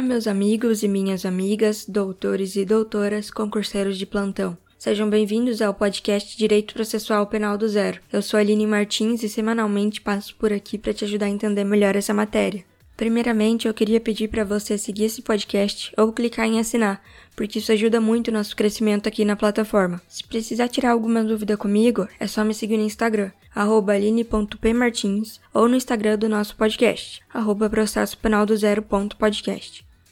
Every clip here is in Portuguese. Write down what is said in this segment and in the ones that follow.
Olá, meus amigos e minhas amigas, doutores e doutoras, concurseiros de plantão. Sejam bem-vindos ao podcast Direito Processual Penal do Zero. Eu sou a Aline Martins e semanalmente passo por aqui para te ajudar a entender melhor essa matéria. Primeiramente, eu queria pedir para você seguir esse podcast ou clicar em assinar, porque isso ajuda muito o nosso crescimento aqui na plataforma. Se precisar tirar alguma dúvida comigo, é só me seguir no Instagram, aline.pmartins, ou no Instagram do nosso podcast, arroba processo penal do.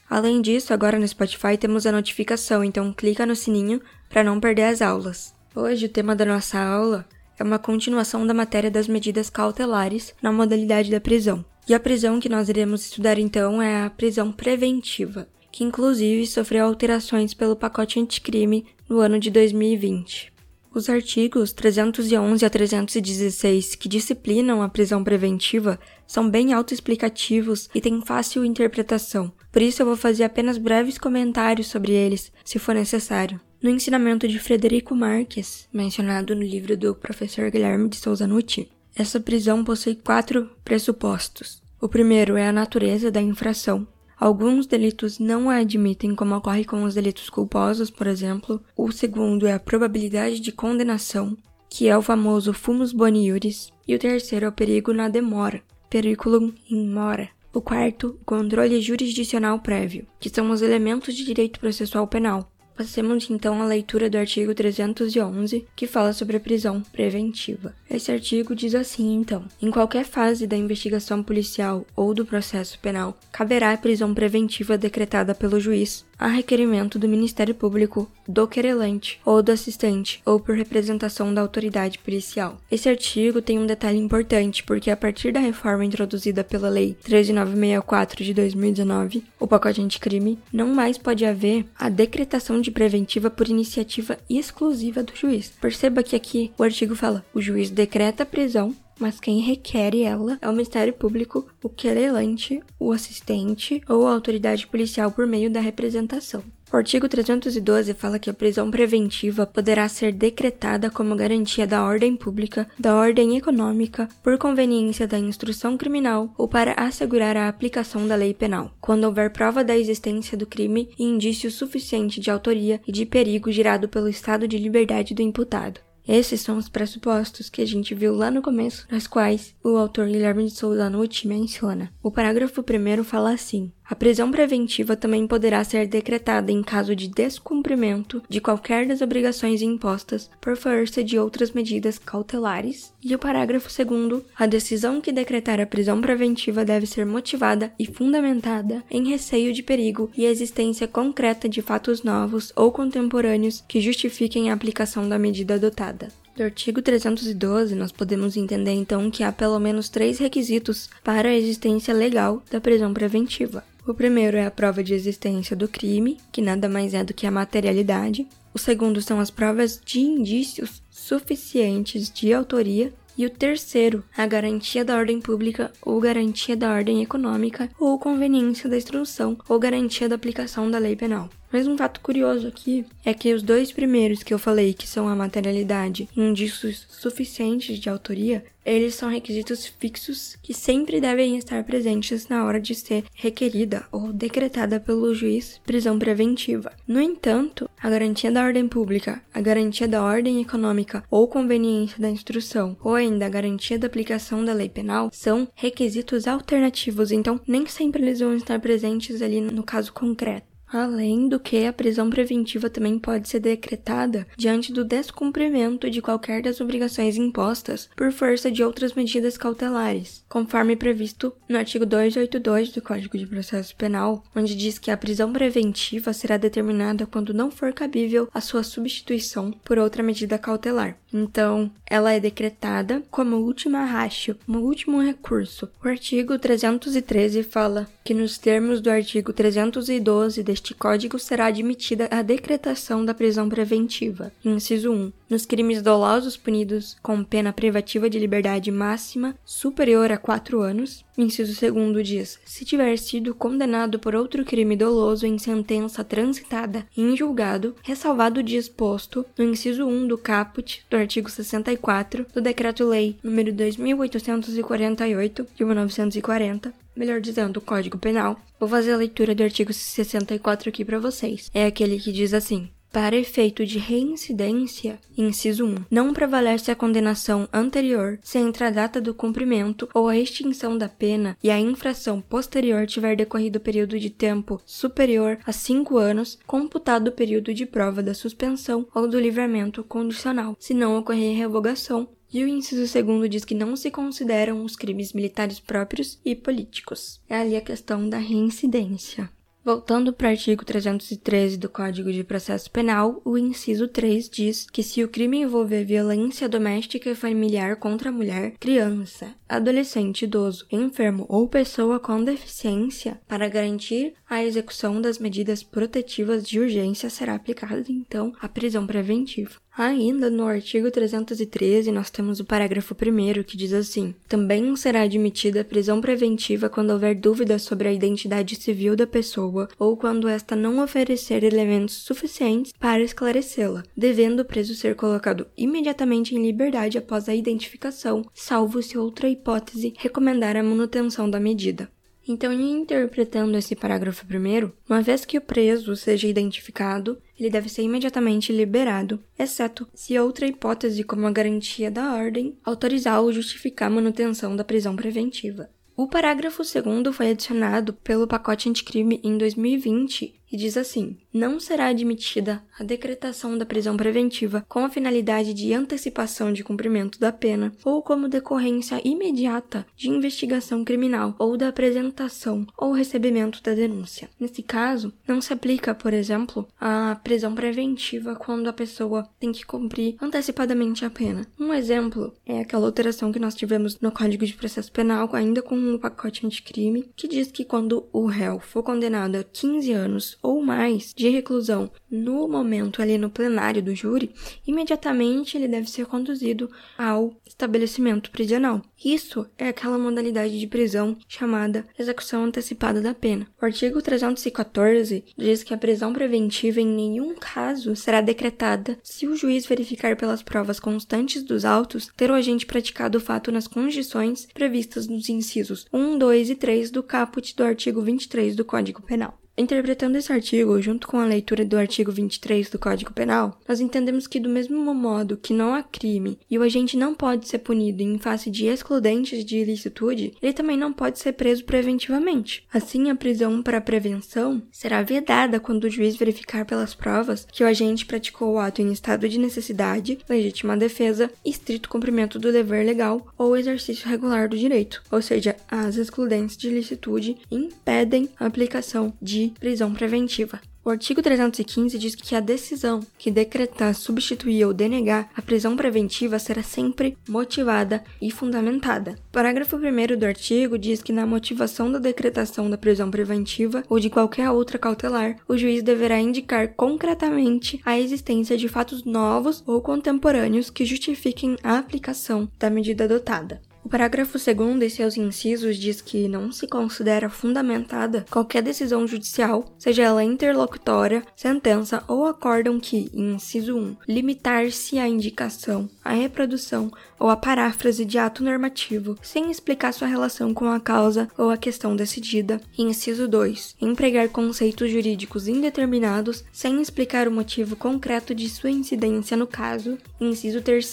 Além disso, agora no Spotify temos a notificação, então clica no sininho para não perder as aulas. Hoje o tema da nossa aula é uma continuação da matéria das medidas cautelares na modalidade da prisão. E a prisão que nós iremos estudar então é a prisão preventiva, que inclusive sofreu alterações pelo pacote anticrime no ano de 2020. Os artigos 311 a 316 que disciplinam a prisão preventiva são bem autoexplicativos e têm fácil interpretação, por isso eu vou fazer apenas breves comentários sobre eles, se for necessário. No ensinamento de Frederico Marques, mencionado no livro do professor Guilherme de Souza Nucci, essa prisão possui quatro pressupostos. O primeiro é a natureza da infração. Alguns delitos não a admitem, como ocorre com os delitos culposos, por exemplo. O segundo é a probabilidade de condenação, que é o famoso fumus boni iuris. E o terceiro é o perigo na demora, periculum in mora. O quarto, o controle jurisdicional prévio, que são os elementos de direito processual penal, Passemos então à leitura do artigo 311, que fala sobre a prisão preventiva. Esse artigo diz assim, então: em qualquer fase da investigação policial ou do processo penal, caberá a prisão preventiva decretada pelo juiz, a requerimento do Ministério Público, do querelante ou do assistente, ou por representação da autoridade policial. Esse artigo tem um detalhe importante, porque a partir da reforma introduzida pela Lei 13964 de 2019, o pacote anticrime, não mais pode haver a decretação de preventiva por iniciativa exclusiva do juiz. Perceba que aqui o artigo fala: o juiz decreta a prisão mas quem requer ela é o Ministério Público, o querelante, o assistente ou a autoridade policial por meio da representação. O artigo 312 fala que a prisão preventiva poderá ser decretada como garantia da ordem pública, da ordem econômica, por conveniência da instrução criminal ou para assegurar a aplicação da lei penal, quando houver prova da existência do crime e indício suficiente de autoria e de perigo gerado pelo estado de liberdade do imputado. Esses são os pressupostos que a gente viu lá no começo, nas quais o autor Guilherme de Souza Nucci menciona. O parágrafo primeiro fala assim: a prisão preventiva também poderá ser decretada em caso de descumprimento de qualquer das obrigações impostas por força de outras medidas cautelares. E o parágrafo segundo, a decisão que decretar a prisão preventiva deve ser motivada e fundamentada em receio de perigo e existência concreta de fatos novos ou contemporâneos que justifiquem a aplicação da medida adotada. Do artigo 312, nós podemos entender então que há pelo menos três requisitos para a existência legal da prisão preventiva. O primeiro é a prova de existência do crime, que nada mais é do que a materialidade. O segundo são as provas de indícios suficientes de autoria e o terceiro, a garantia da ordem pública ou garantia da ordem econômica ou conveniência da instrução ou garantia da aplicação da lei penal. Mas um fato curioso aqui é que os dois primeiros que eu falei, que são a materialidade e indícios suficientes de autoria, eles são requisitos fixos que sempre devem estar presentes na hora de ser requerida ou decretada pelo juiz prisão preventiva. No entanto, a garantia da ordem pública, a garantia da ordem econômica ou conveniência da instrução, ou ainda a garantia da aplicação da lei penal, são requisitos alternativos, então nem sempre eles vão estar presentes ali no caso concreto. Além do que, a prisão preventiva também pode ser decretada diante do descumprimento de qualquer das obrigações impostas por força de outras medidas cautelares, conforme previsto no artigo 282 do Código de Processo Penal, onde diz que a prisão preventiva será determinada quando não for cabível a sua substituição por outra medida cautelar. Então, ela é decretada como última ratio, como último recurso. O artigo 313 fala que nos termos do artigo 312 deste código será admitida a decretação da prisão preventiva. Inciso 1. Nos crimes dolosos punidos com pena privativa de liberdade máxima superior a 4 anos, Inciso 2 diz: se tiver sido condenado por outro crime doloso em sentença transitada em julgado, ressalvado o disposto no inciso 1 do caput do artigo 64 do Decreto-Lei nº 2848 de 1940, melhor dizendo, o Código Penal. Vou fazer a leitura do artigo 64 aqui para vocês. É aquele que diz assim: para efeito de reincidência, inciso 1, não prevalece a condenação anterior se entre a data do cumprimento ou a extinção da pena e a infração posterior tiver decorrido período de tempo superior a 5 anos, computado o período de prova da suspensão ou do livramento condicional, se não ocorrer revogação e o inciso segundo diz que não se consideram os crimes militares próprios e políticos. É ali a questão da reincidência. Voltando para o artigo 313 do Código de Processo Penal, o inciso 3 diz que se o crime envolver violência doméstica e familiar contra a mulher, criança, adolescente, idoso, enfermo ou pessoa com deficiência, para garantir a execução das medidas protetivas de urgência será aplicada então a prisão preventiva. Ainda no artigo 313, nós temos o parágrafo 1 que diz assim: Também será admitida prisão preventiva quando houver dúvidas sobre a identidade civil da pessoa ou quando esta não oferecer elementos suficientes para esclarecê-la, devendo o preso ser colocado imediatamente em liberdade após a identificação, salvo se outra hipótese recomendar a manutenção da medida. Então, interpretando esse parágrafo primeiro, uma vez que o preso seja identificado, ele deve ser imediatamente liberado, exceto se outra hipótese, como a garantia da ordem, autorizar ou justificar a manutenção da prisão preventiva. O parágrafo segundo foi adicionado pelo pacote anticrime em 2020 e diz assim: não será admitida a decretação da prisão preventiva com a finalidade de antecipação de cumprimento da pena ou como decorrência imediata de investigação criminal ou da apresentação ou recebimento da denúncia. Nesse caso, não se aplica, por exemplo, a prisão preventiva quando a pessoa tem que cumprir antecipadamente a pena. Um exemplo é aquela alteração que nós tivemos no Código de Processo Penal, ainda com o pacote anticrime, que diz que quando o réu for condenado a 15 anos ou mais de reclusão no momento ali no plenário do júri, imediatamente ele deve ser conduzido ao estabelecimento prisional. Isso é aquela modalidade de prisão chamada execução antecipada da pena. O artigo 314 diz que a prisão preventiva em nenhum caso será decretada se o juiz verificar pelas provas constantes dos autos ter o agente praticado o fato nas condições previstas nos incisos 1, 2 e 3 do caput do artigo 23 do Código Penal. Interpretando esse artigo, junto com a leitura do artigo 23 do Código Penal, nós entendemos que, do mesmo modo que não há crime e o agente não pode ser punido em face de excludentes de ilicitude, ele também não pode ser preso preventivamente. Assim, a prisão para prevenção será vedada quando o juiz verificar pelas provas que o agente praticou o ato em estado de necessidade, legítima defesa, estrito cumprimento do dever legal ou exercício regular do direito, ou seja, as excludentes de ilicitude impedem a aplicação de prisão preventiva. O artigo 315 diz que a decisão que decretar, substituir ou denegar a prisão preventiva será sempre motivada e fundamentada. O parágrafo 1 do artigo diz que na motivação da decretação da prisão preventiva ou de qualquer outra cautelar, o juiz deverá indicar concretamente a existência de fatos novos ou contemporâneos que justifiquem a aplicação da medida adotada. O parágrafo 2 e seus incisos diz que não se considera fundamentada qualquer decisão judicial, seja ela interlocutória, sentença ou acórdão que, inciso 1, limitar-se à indicação, à reprodução ou à paráfrase de ato normativo, sem explicar sua relação com a causa ou a questão decidida. Inciso 2, empregar conceitos jurídicos indeterminados sem explicar o motivo concreto de sua incidência no caso. Inciso 3,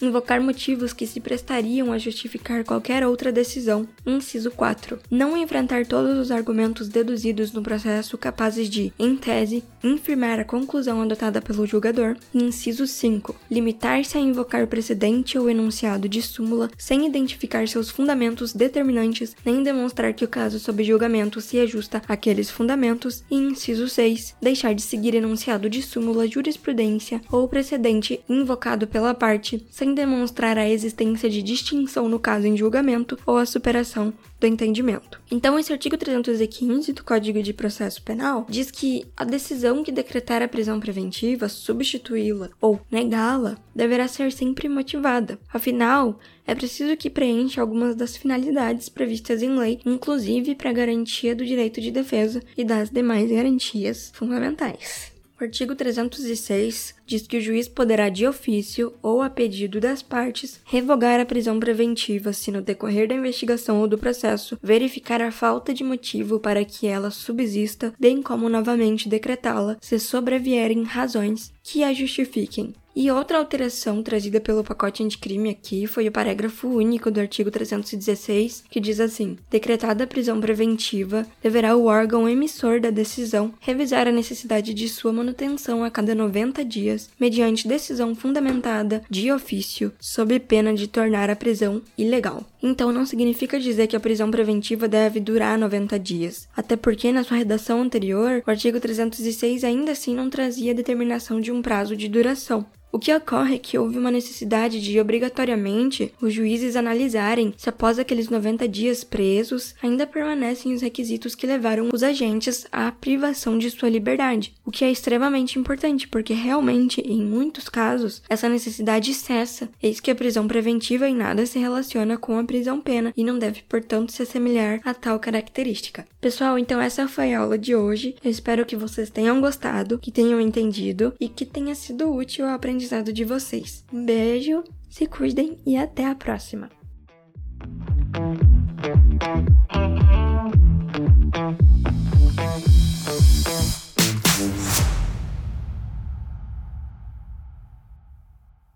invocar motivos que se prestariam a justificar justificar qualquer outra decisão. Inciso 4. Não enfrentar todos os argumentos deduzidos no processo capazes de, em tese, infirmar a conclusão adotada pelo julgador. Inciso 5. Limitar-se a invocar precedente ou enunciado de súmula sem identificar seus fundamentos determinantes nem demonstrar que o caso sob julgamento se ajusta àqueles fundamentos. E inciso 6. Deixar de seguir enunciado de súmula, jurisprudência ou precedente invocado pela parte sem demonstrar a existência de distinção no caso em julgamento ou a superação do entendimento. Então, esse artigo 315 do Código de Processo Penal diz que a decisão que decretar a prisão preventiva, substituí-la ou negá-la deverá ser sempre motivada. Afinal, é preciso que preencha algumas das finalidades previstas em lei, inclusive para garantia do direito de defesa e das demais garantias fundamentais. O artigo 306 diz que o juiz poderá, de ofício ou a pedido das partes, revogar a prisão preventiva se, no decorrer da investigação ou do processo, verificar a falta de motivo para que ela subsista, bem como novamente decretá-la se sobrevierem razões que a justifiquem. E outra alteração trazida pelo pacote anticrime aqui foi o parágrafo único do artigo 316, que diz assim: decretada a prisão preventiva, deverá o órgão emissor da decisão revisar a necessidade de sua manutenção a cada 90 dias, mediante decisão fundamentada de ofício, sob pena de tornar a prisão ilegal. Então não significa dizer que a prisão preventiva deve durar 90 dias, até porque na sua redação anterior, o artigo 306 ainda assim não trazia determinação de um prazo de duração. O que ocorre é que houve uma necessidade de, obrigatoriamente, os juízes analisarem se após aqueles 90 dias presos ainda permanecem os requisitos que levaram os agentes à privação de sua liberdade, o que é extremamente importante porque realmente, em muitos casos, essa necessidade cessa, eis que a prisão preventiva em nada se relaciona com a prisão pena e não deve, portanto, se assemelhar a tal característica. Pessoal, então essa foi a aula de hoje. Eu espero que vocês tenham gostado, que tenham entendido e que tenha sido útil ao aprendizado de vocês. Um beijo, se cuidem e até a próxima!